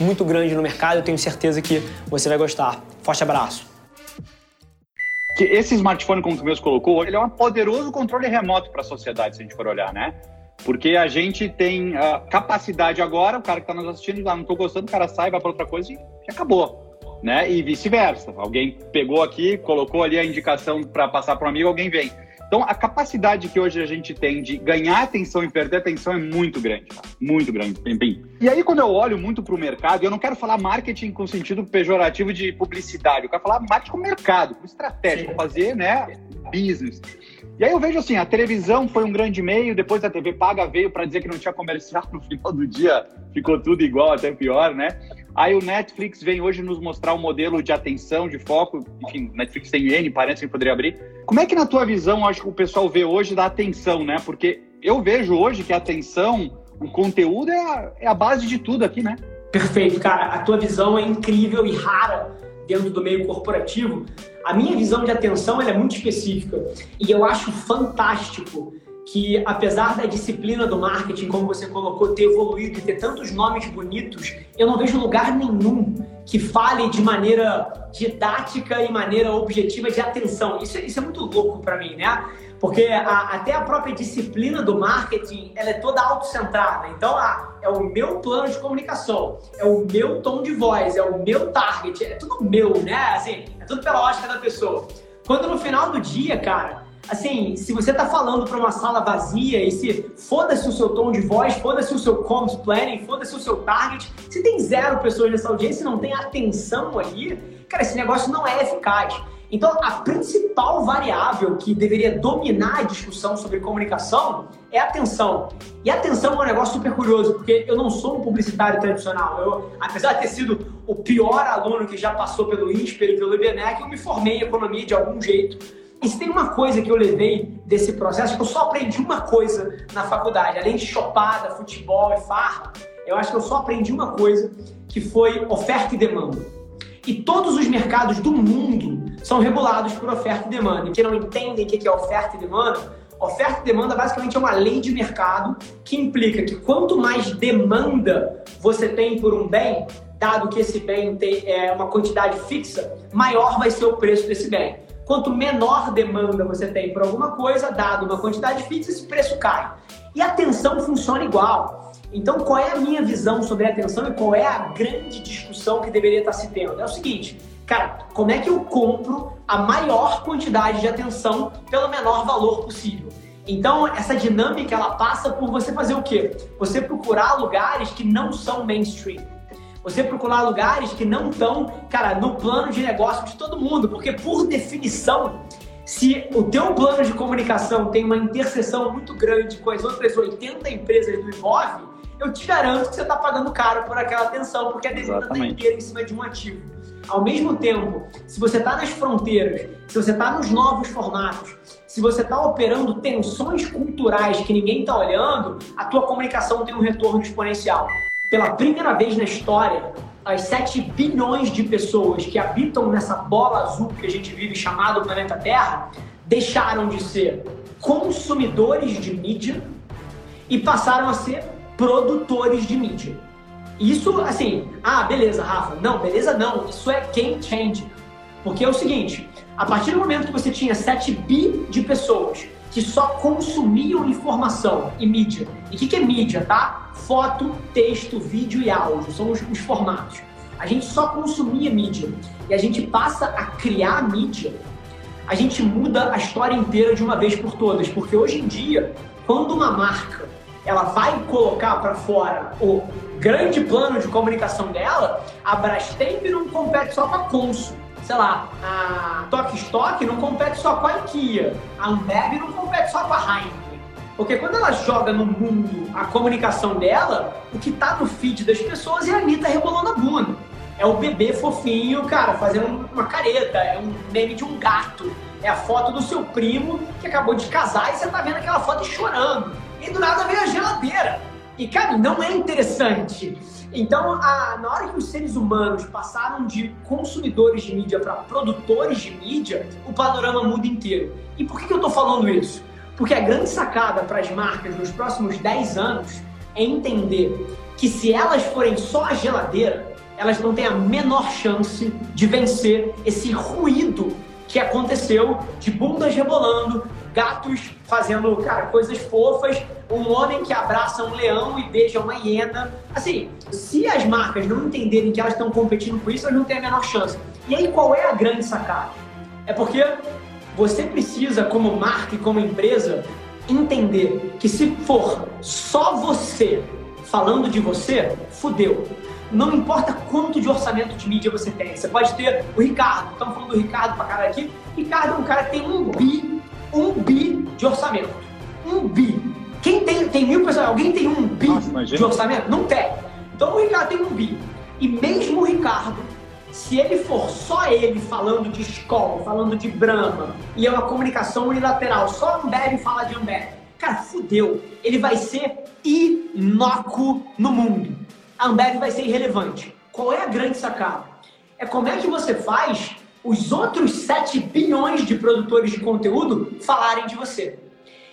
muito grande no mercado. Eu tenho certeza que você vai gostar. Forte abraço. Esse smartphone, como tu mesmo colocou, ele é um poderoso controle remoto para a sociedade, se a gente for olhar, né? Porque a gente tem a capacidade agora, o cara que está nos assistindo, ah, não estou gostando, o cara sai, vai para outra coisa e acabou. Né? E vice-versa. Alguém pegou aqui, colocou ali a indicação para passar para um amigo, alguém vem. Então, a capacidade que hoje a gente tem de ganhar atenção e perder atenção é muito grande, cara. muito grande. Bem, e aí, quando eu olho muito para o mercado, eu não quero falar marketing com sentido pejorativo de publicidade, eu quero falar marketing com mercado, com estratégia, com fazer né, business. E aí eu vejo assim, a televisão foi um grande meio, depois a TV paga veio para dizer que não tinha comercial, no final do dia ficou tudo igual, até pior, né? Aí o Netflix vem hoje nos mostrar um modelo de atenção, de foco. Enfim, Netflix tem N parece que poderia abrir. Como é que na tua visão, acho que o pessoal vê hoje da atenção, né? Porque eu vejo hoje que a atenção, o conteúdo é a, é a base de tudo aqui, né? Perfeito, cara. A tua visão é incrível e rara dentro do meio corporativo. A minha visão de atenção é muito específica e eu acho fantástico que apesar da disciplina do marketing, como você colocou, ter evoluído e ter tantos nomes bonitos, eu não vejo lugar nenhum que fale de maneira didática e maneira objetiva de atenção. Isso, isso é muito louco para mim, né? Porque a, até a própria disciplina do marketing, ela é toda autocentrada. Então, ah, é o meu plano de comunicação, é o meu tom de voz, é o meu target, é tudo meu, né? Assim, é tudo pela ótica da pessoa. Quando no final do dia, cara, assim, se você tá falando para uma sala vazia e se foda-se o seu tom de voz, foda-se o seu comms planning, foda-se o seu target, se tem zero pessoas nessa audiência e não tem atenção ali, cara, esse negócio não é eficaz. Então, a principal variável que deveria dominar a discussão sobre comunicação é atenção. E atenção é um negócio super curioso, porque eu não sou um publicitário tradicional. Eu, apesar de ter sido o pior aluno que já passou pelo INSPER e pelo IBNEC, eu me formei em economia de algum jeito. E se tem uma coisa que eu levei desse processo, que eu só aprendi uma coisa na faculdade, além de chopada, futebol e farra, eu acho que eu só aprendi uma coisa, que foi oferta e demanda. E todos os mercados do mundo são regulados por oferta e demanda. E que não entendem o que é oferta e demanda, oferta e demanda basicamente é uma lei de mercado que implica que quanto mais demanda você tem por um bem, dado que esse bem tem é, uma quantidade fixa, maior vai ser o preço desse bem. Quanto menor demanda você tem por alguma coisa, dado uma quantidade fixa, esse preço cai. E a atenção funciona igual. Então, qual é a minha visão sobre a atenção e qual é a grande discussão que deveria estar se tendo? É o seguinte, cara, como é que eu compro a maior quantidade de atenção pelo menor valor possível? Então, essa dinâmica ela passa por você fazer o quê? Você procurar lugares que não são mainstream. Você procurar lugares que não estão, cara, no plano de negócio de todo mundo, porque por definição, se o teu plano de comunicação tem uma interseção muito grande com as outras 80 empresas do Imóvel, eu te garanto que você está pagando caro por aquela atenção, porque a demanda está inteira em cima de um ativo. Ao mesmo tempo, se você está nas fronteiras, se você está nos novos formatos, se você está operando tensões culturais que ninguém está olhando, a tua comunicação tem um retorno exponencial pela primeira vez na história, as 7 bilhões de pessoas que habitam nessa bola azul que a gente vive chamado planeta Terra deixaram de ser consumidores de mídia e passaram a ser produtores de mídia. Isso, assim, ah, beleza, Rafa. Não, beleza não. Isso é game changer. Porque é o seguinte, a partir do momento que você tinha 7 bi de pessoas que só consumiam informação e mídia. E o que, que, é mídia, tá? Foto, texto, vídeo e áudio, são os, os, formatos. A gente só consumia mídia e a gente passa a criar mídia, a gente muda a história inteira de uma vez por todas, porque hoje em dia, quando uma marca ela vai colocar para fora o grande plano de comunicação dela, a Brastemp não compete só com a Consul sei lá, a Tok Stock não compete só com a IKEA, a Ambev não compete só com a Heineken. Porque quando ela joga no mundo a comunicação dela, o que tá no feed das pessoas é a Anitta rebolando a bunda. É o bebê fofinho, cara, fazendo uma careta, é um meme de um gato. É a foto do seu primo que acabou de casar e você tá vendo aquela foto chorando. E do nada vem a geladeira. E, cara, não é interessante. Então, a, na hora que os seres humanos passaram de consumidores de mídia para produtores de mídia, o panorama muda inteiro. E por que, que eu estou falando isso? Porque a grande sacada para as marcas nos próximos 10 anos é entender que se elas forem só a geladeira, elas não têm a menor chance de vencer esse ruído que aconteceu de bundas rebolando, gatos fazendo, cara, coisas fofas, um homem que abraça um leão e beija uma hiena. Assim, se as marcas não entenderem que elas estão competindo com isso, elas não têm a menor chance. E aí, qual é a grande sacada? É porque você precisa, como marca e como empresa, entender que se for só você falando de você, fudeu. Não importa quanto de orçamento de mídia você tem. Você pode ter o Ricardo. Estamos falando do Ricardo pra cara aqui. Ricardo é um cara que tem um bi, um bi de orçamento. Um bi. Quem tem, tem mil pessoas, alguém tem um bi Nossa, de orçamento? Não tem. Então o Ricardo tem um bi. E mesmo o Ricardo, se ele for só ele falando de escola, falando de Brahma, e é uma comunicação unilateral, só Ambev fala de Ambev, cara, fudeu. Ele vai ser inócuo no mundo a Ambev vai ser irrelevante. Qual é a grande sacada? É como é que você faz os outros 7 bilhões de produtores de conteúdo falarem de você.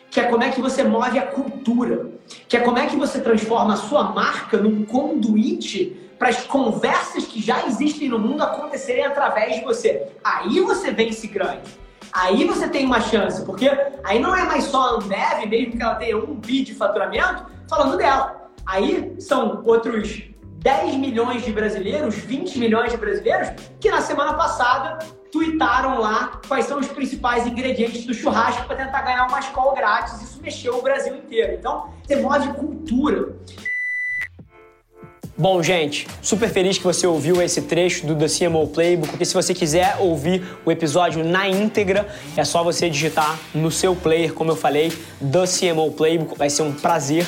Que é como é que você move a cultura. Que é como é que você transforma a sua marca num conduíte para as conversas que já existem no mundo acontecerem através de você. Aí você vence grande. Aí você tem uma chance, porque aí não é mais só a Ambev, mesmo que ela tenha um bi de faturamento, falando dela. Aí são outros 10 milhões de brasileiros, 20 milhões de brasileiros, que na semana passada tuitaram lá quais são os principais ingredientes do churrasco para tentar ganhar uma escola grátis. Isso mexeu o Brasil inteiro. Então, você move cultura. Bom, gente, super feliz que você ouviu esse trecho do The CMO Playbook, porque se você quiser ouvir o episódio na íntegra, é só você digitar no seu player, como eu falei, The CMO Playbook. Vai ser um prazer